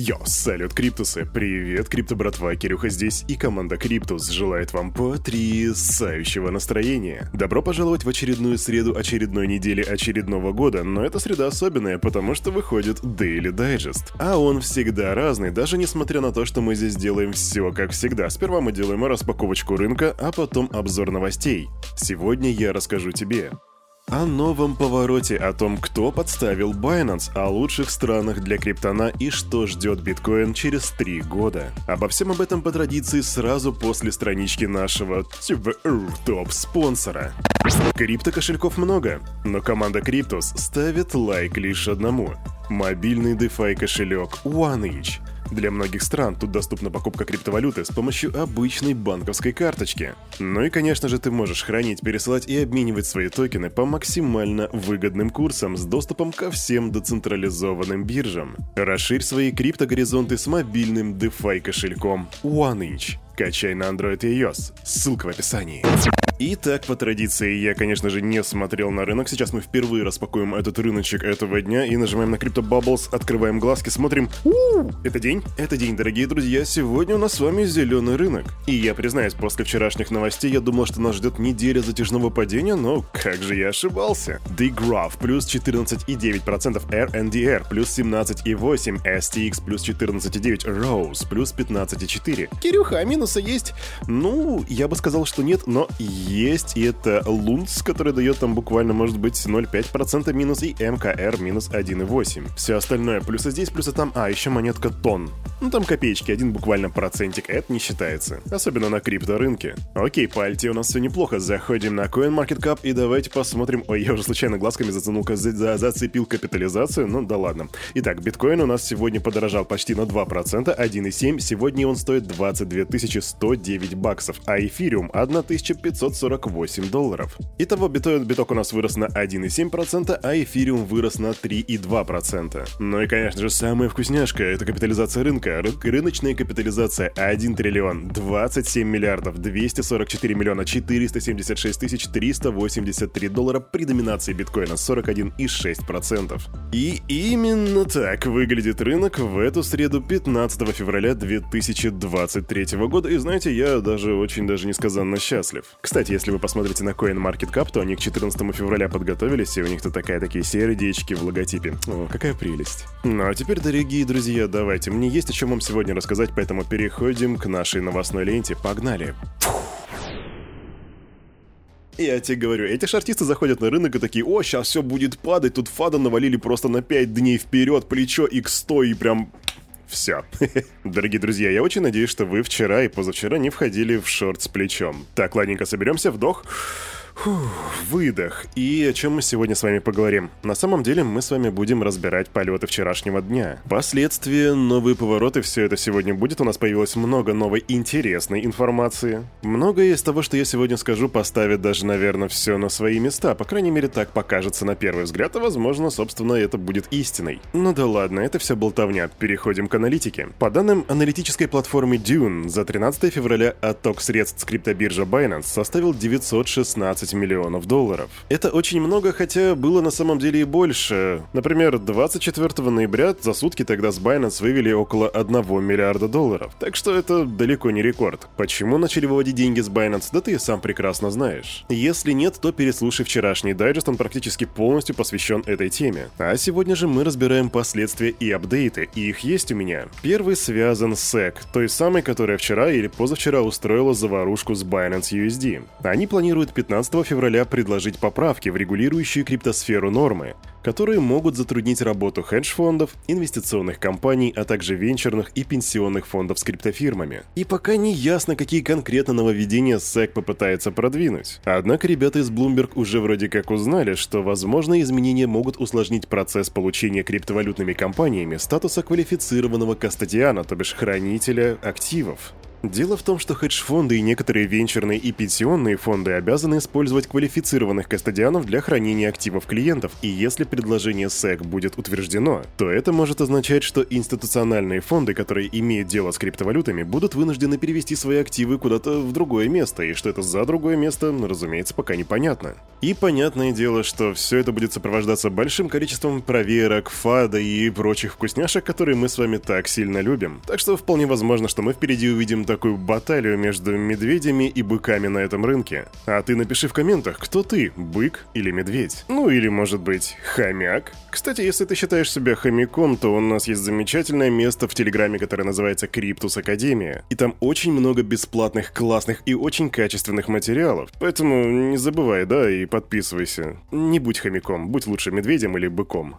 Йо, салют, Криптусы! Привет, Крипто братва, Кирюха здесь и команда Криптус желает вам потрясающего настроения. Добро пожаловать в очередную среду очередной недели очередного года, но эта среда особенная, потому что выходит Daily Digest. А он всегда разный, даже несмотря на то, что мы здесь делаем все как всегда. Сперва мы делаем распаковочку рынка, а потом обзор новостей. Сегодня я расскажу тебе, о новом повороте, о том, кто подставил Binance, о лучших странах для криптона и что ждет биткоин через три года. Обо всем об этом по традиции сразу после странички нашего топ-спонсора. Крипто-кошельков много, но команда Криптус ставит лайк лишь одному. Мобильный DeFi кошелек OneInch – для многих стран тут доступна покупка криптовалюты с помощью обычной банковской карточки. Ну и, конечно же, ты можешь хранить, пересылать и обменивать свои токены по максимально выгодным курсам с доступом ко всем децентрализованным биржам. Расширь свои криптогоризонты с мобильным DeFi кошельком OneInch. Качай на Android и iOS. Ссылка в описании. Итак, по традиции, я, конечно же, не смотрел на рынок. Сейчас мы впервые распакуем этот рыночек этого дня и нажимаем на Crypto Bubbles, открываем глазки, смотрим. Это день? Это день, дорогие друзья. Сегодня у нас с вами зеленый рынок. И я признаюсь, после вчерашних новостей я думал, что нас ждет неделя затяжного падения, но как же я ошибался. The Graph плюс 14,9%, RNDR плюс 17,8%, STX плюс 14,9%, Rose плюс 15,4%. Кирюха, а минусы есть? Ну, я бы сказал, что нет, но есть, и это Лунц, который дает там буквально, может быть, 0,5% минус, и МКР минус 1,8. Все остальное плюсы здесь, плюсы там, а, еще монетка Тон. Ну там копеечки, один буквально процентик, это не считается. Особенно на крипторынке. Окей, по альте у нас все неплохо, заходим на CoinMarketCap и давайте посмотрим... Ой, я уже случайно глазками заценул, за, за, зацепил капитализацию, ну да ладно. Итак, биткоин у нас сегодня подорожал почти на 2%, 1,7, сегодня он стоит 22 109 баксов, а эфириум 1500 548 долларов. Итого биток, биток у нас вырос на 1,7%, а эфириум вырос на 3,2%. Ну и, конечно же, самая вкусняшка — это капитализация рынка. Ры рыночная капитализация 1 триллион 27 миллиардов 244 миллиона 476 тысяч 383 доллара при доминации биткоина 41,6%. И именно так выглядит рынок в эту среду 15 февраля 2023 года. И знаете, я даже очень даже несказанно счастлив. Кстати, кстати, если вы посмотрите на CoinMarketCap, то они к 14 февраля подготовились, и у них тут такая такие сердечки в логотипе. О, какая прелесть. Ну а теперь, дорогие друзья, давайте. Мне есть о чем вам сегодня рассказать, поэтому переходим к нашей новостной ленте. Погнали. Я тебе говорю, эти шартисты заходят на рынок и такие, о, сейчас все будет падать, тут фада навалили просто на 5 дней вперед, плечо x100 и прям все. Дорогие друзья, я очень надеюсь, что вы вчера и позавчера не входили в шорт с плечом. Так, ладненько, соберемся, вдох. Выдох. И о чем мы сегодня с вами поговорим? На самом деле мы с вами будем разбирать полеты вчерашнего дня. Последствия, новые повороты, все это сегодня будет. У нас появилось много новой интересной информации. Многое из того, что я сегодня скажу, поставит даже, наверное, все на свои места. По крайней мере, так покажется на первый взгляд, а возможно, собственно, это будет истиной. Ну да ладно, это все болтовня. Переходим к аналитике. По данным аналитической платформы Dune, за 13 февраля отток средств с криптобиржа Binance составил 916 15 миллионов долларов. Это очень много, хотя было на самом деле и больше. Например, 24 ноября за сутки тогда с Binance вывели около 1 миллиарда долларов. Так что это далеко не рекорд. Почему начали выводить деньги с Binance, да ты сам прекрасно знаешь. Если нет, то переслушай вчерашний дайджест, он практически полностью посвящен этой теме. А сегодня же мы разбираем последствия и апдейты, и их есть у меня. Первый связан с SEC, той самой, которая вчера или позавчера устроила заварушку с Binance USD. Они планируют 15 февраля предложить поправки в регулирующие криптосферу нормы, которые могут затруднить работу хедж-фондов, инвестиционных компаний, а также венчурных и пенсионных фондов с криптофирмами. И пока не ясно, какие конкретно нововведения SEC попытается продвинуть. Однако ребята из Bloomberg уже вроде как узнали, что возможные изменения могут усложнить процесс получения криптовалютными компаниями статуса квалифицированного кастодиана, то бишь хранителя активов. Дело в том, что хедж-фонды и некоторые венчурные и пенсионные фонды обязаны использовать квалифицированных кастодианов для хранения активов клиентов, и если предложение SEC будет утверждено, то это может означать, что институциональные фонды, которые имеют дело с криптовалютами, будут вынуждены перевести свои активы куда-то в другое место, и что это за другое место, разумеется, пока непонятно. И понятное дело, что все это будет сопровождаться большим количеством проверок, фада и прочих вкусняшек, которые мы с вами так сильно любим. Так что вполне возможно, что мы впереди увидим такую баталию между медведями и быками на этом рынке. А ты напиши в комментах, кто ты, бык или медведь. Ну или, может быть, хомяк. Кстати, если ты считаешь себя хомяком, то у нас есть замечательное место в Телеграме, которое называется Криптус Академия. И там очень много бесплатных, классных и очень качественных материалов. Поэтому не забывай, да, и подписывайся. Не будь хомяком, будь лучше медведем или быком.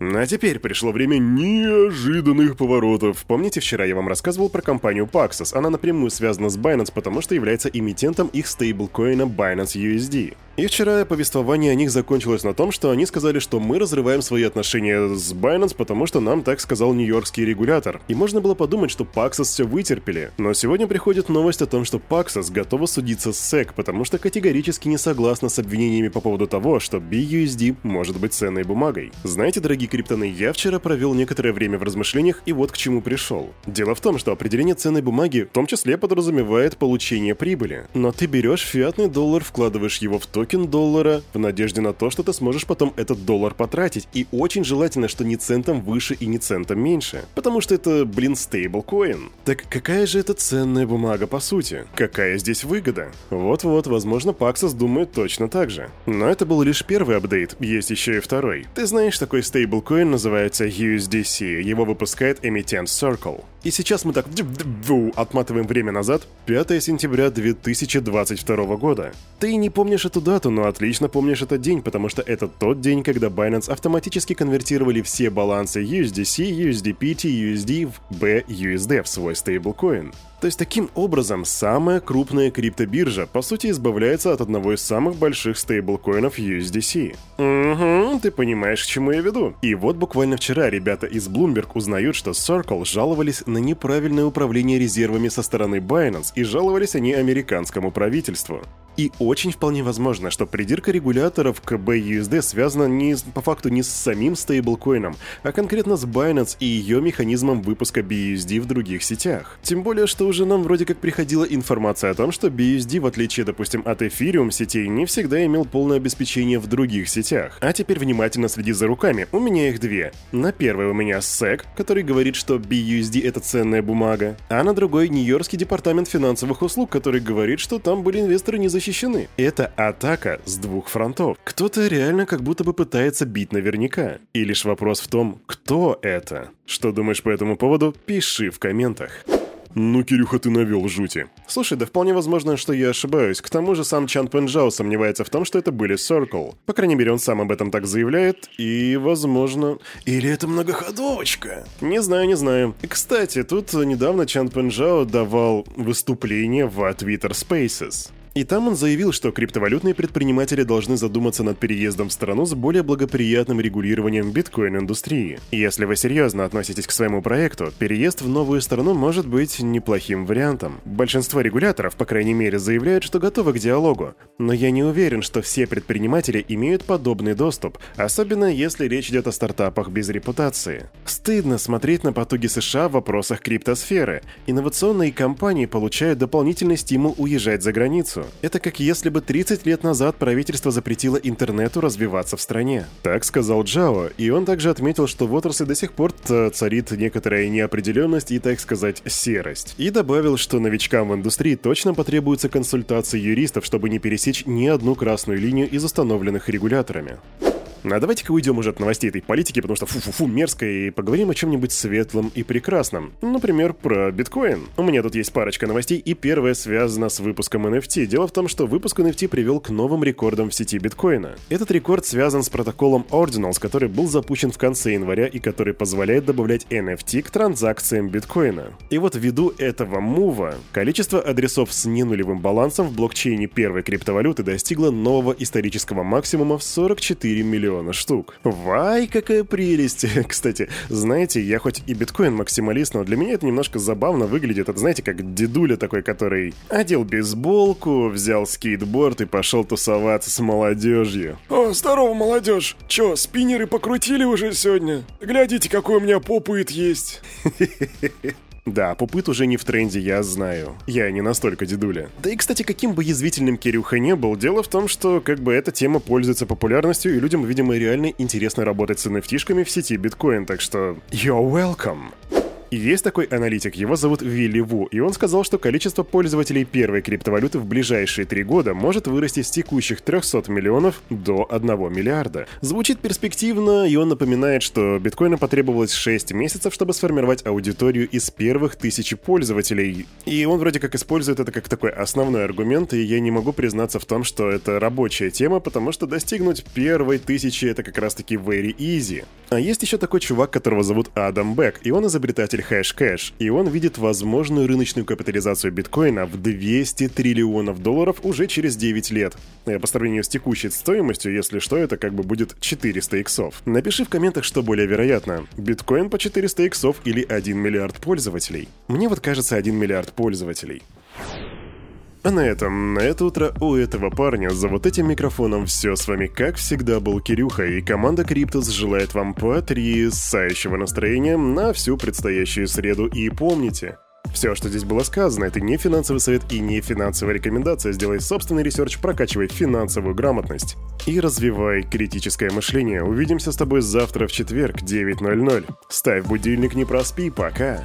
А теперь пришло время неожиданных поворотов. Помните, вчера я вам рассказывал про компанию Paxos? Она напрямую связана с Binance, потому что является эмитентом их стейблкоина Binance USD. И вчера повествование о них закончилось на том, что они сказали, что мы разрываем свои отношения с Binance, потому что нам так сказал нью-йоркский регулятор. И можно было подумать, что Paxos все вытерпели. Но сегодня приходит новость о том, что Paxos готова судиться с SEC, потому что категорически не согласна с обвинениями по поводу того, что BUSD может быть ценной бумагой. Знаете, дорогие криптоны, я вчера провел некоторое время в размышлениях и вот к чему пришел. Дело в том, что определение ценной бумаги в том числе подразумевает получение прибыли. Но ты берешь фиатный доллар, вкладываешь его в токен, доллара в надежде на то, что ты сможешь потом этот доллар потратить. И очень желательно, что не центом выше и не центом меньше. Потому что это, блин, стейблкоин. Так какая же это ценная бумага по сути? Какая здесь выгода? Вот-вот, возможно, Paxos думает точно так же. Но это был лишь первый апдейт, есть еще и второй. Ты знаешь, такой стейблкоин называется USDC, его выпускает эмитент Circle. И сейчас мы так отматываем время назад, 5 сентября 2022 года. Ты не помнишь эту дату, но отлично помнишь этот день, потому что это тот день, когда Binance автоматически конвертировали все балансы USDC, USDPT, USD в BUSD в свой стейблкоин. То есть таким образом самая крупная криптобиржа по сути избавляется от одного из самых больших стейблкоинов USDC. Угу, ты понимаешь, к чему я веду. И вот буквально вчера ребята из Bloomberg узнают, что Circle жаловались на неправильное управление резервами со стороны Binance и жаловались они американскому правительству. И очень вполне возможно, что придирка регуляторов к BUSD связана не, по факту не с самим стейблкоином, а конкретно с Binance и ее механизмом выпуска BUSD в других сетях. Тем более, что уже нам вроде как приходила информация о том, что BUSD, в отличие, допустим, от Ethereum сетей, не всегда имел полное обеспечение в других сетях. А теперь внимательно следи за руками, у меня их две. На первой у меня SEC, который говорит, что BUSD это ценная бумага, а на другой Нью-Йоркский департамент финансовых услуг, который говорит, что там были инвесторы не защищены защищены. Это атака с двух фронтов. Кто-то реально как будто бы пытается бить наверняка. И лишь вопрос в том, кто это. Что думаешь по этому поводу, пиши в комментах. Ну, Кирюха, ты навел жути. Слушай, да вполне возможно, что я ошибаюсь. К тому же сам Чан Пенджао сомневается в том, что это были Circle. По крайней мере, он сам об этом так заявляет, и, возможно... Или это многоходовочка? Не знаю, не знаю. Кстати, тут недавно Чан Пенджао давал выступление в Twitter Spaces. И там он заявил, что криптовалютные предприниматели должны задуматься над переездом в страну с более благоприятным регулированием биткоин-индустрии. Если вы серьезно относитесь к своему проекту, переезд в новую страну может быть неплохим вариантом. Большинство регуляторов, по крайней мере, заявляют, что готовы к диалогу. Но я не уверен, что все предприниматели имеют подобный доступ, особенно если речь идет о стартапах без репутации. Стыдно смотреть на потуги США в вопросах криптосферы. Инновационные компании получают дополнительный стимул уезжать за границу. Это как если бы 30 лет назад правительство запретило интернету развиваться в стране. Так сказал Джао, и он также отметил, что в отрасли до сих пор царит некоторая неопределенность и, так сказать, серость. И добавил, что новичкам в индустрии точно потребуются консультации юристов, чтобы не пересечь ни одну красную линию из установленных регуляторами. А давайте-ка уйдем уже от новостей этой политики, потому что фу-фу-фу мерзко, и поговорим о чем-нибудь светлом и прекрасном. Например, про биткоин. У меня тут есть парочка новостей, и первая связана с выпуском NFT. Дело в том, что выпуск NFT привел к новым рекордам в сети биткоина. Этот рекорд связан с протоколом Ordinals, который был запущен в конце января и который позволяет добавлять NFT к транзакциям биткоина. И вот ввиду этого мува, количество адресов с ненулевым балансом в блокчейне первой криптовалюты достигло нового исторического максимума в 44 миллиона миллиона штук. Вай, какая прелесть! Кстати, знаете, я хоть и биткоин-максималист, но для меня это немножко забавно выглядит. Это, знаете, как дедуля такой, который одел бейсболку, взял скейтборд и пошел тусоваться с молодежью. О, здорово, молодежь! Чё, спиннеры покрутили уже сегодня? Глядите, какой у меня попыт есть. Да, пупыт уже не в тренде, я знаю. Я не настолько дедуля. Да и, кстати, каким бы язвительным Кирюха не был, дело в том, что как бы эта тема пользуется популярностью, и людям, видимо, реально интересно работать с nft в сети биткоин, так что you're welcome. Есть такой аналитик, его зовут Вилли Ву, и он сказал, что количество пользователей первой криптовалюты в ближайшие три года может вырасти с текущих 300 миллионов до 1 миллиарда. Звучит перспективно, и он напоминает, что биткоину потребовалось 6 месяцев, чтобы сформировать аудиторию из первых тысячи пользователей. И он вроде как использует это как такой основной аргумент, и я не могу признаться в том, что это рабочая тема, потому что достигнуть первой тысячи это как раз таки very easy. А есть еще такой чувак, которого зовут Адам Бек, и он изобретатель пользователь Hashcash, и он видит возможную рыночную капитализацию биткоина в 200 триллионов долларов уже через 9 лет. По сравнению с текущей стоимостью, если что, это как бы будет 400 иксов. Напиши в комментах, что более вероятно. Биткоин по 400 иксов или 1 миллиард пользователей. Мне вот кажется 1 миллиард пользователей. А на этом, на это утро у этого парня за вот этим микрофоном все с вами, как всегда, был Кирюха, и команда Криптус желает вам потрясающего настроения на всю предстоящую среду. И помните, все, что здесь было сказано, это не финансовый совет и не финансовая рекомендация. Сделай собственный research, прокачивай финансовую грамотность и развивай критическое мышление. Увидимся с тобой завтра в четверг, 9.00. Ставь будильник, не проспи, пока.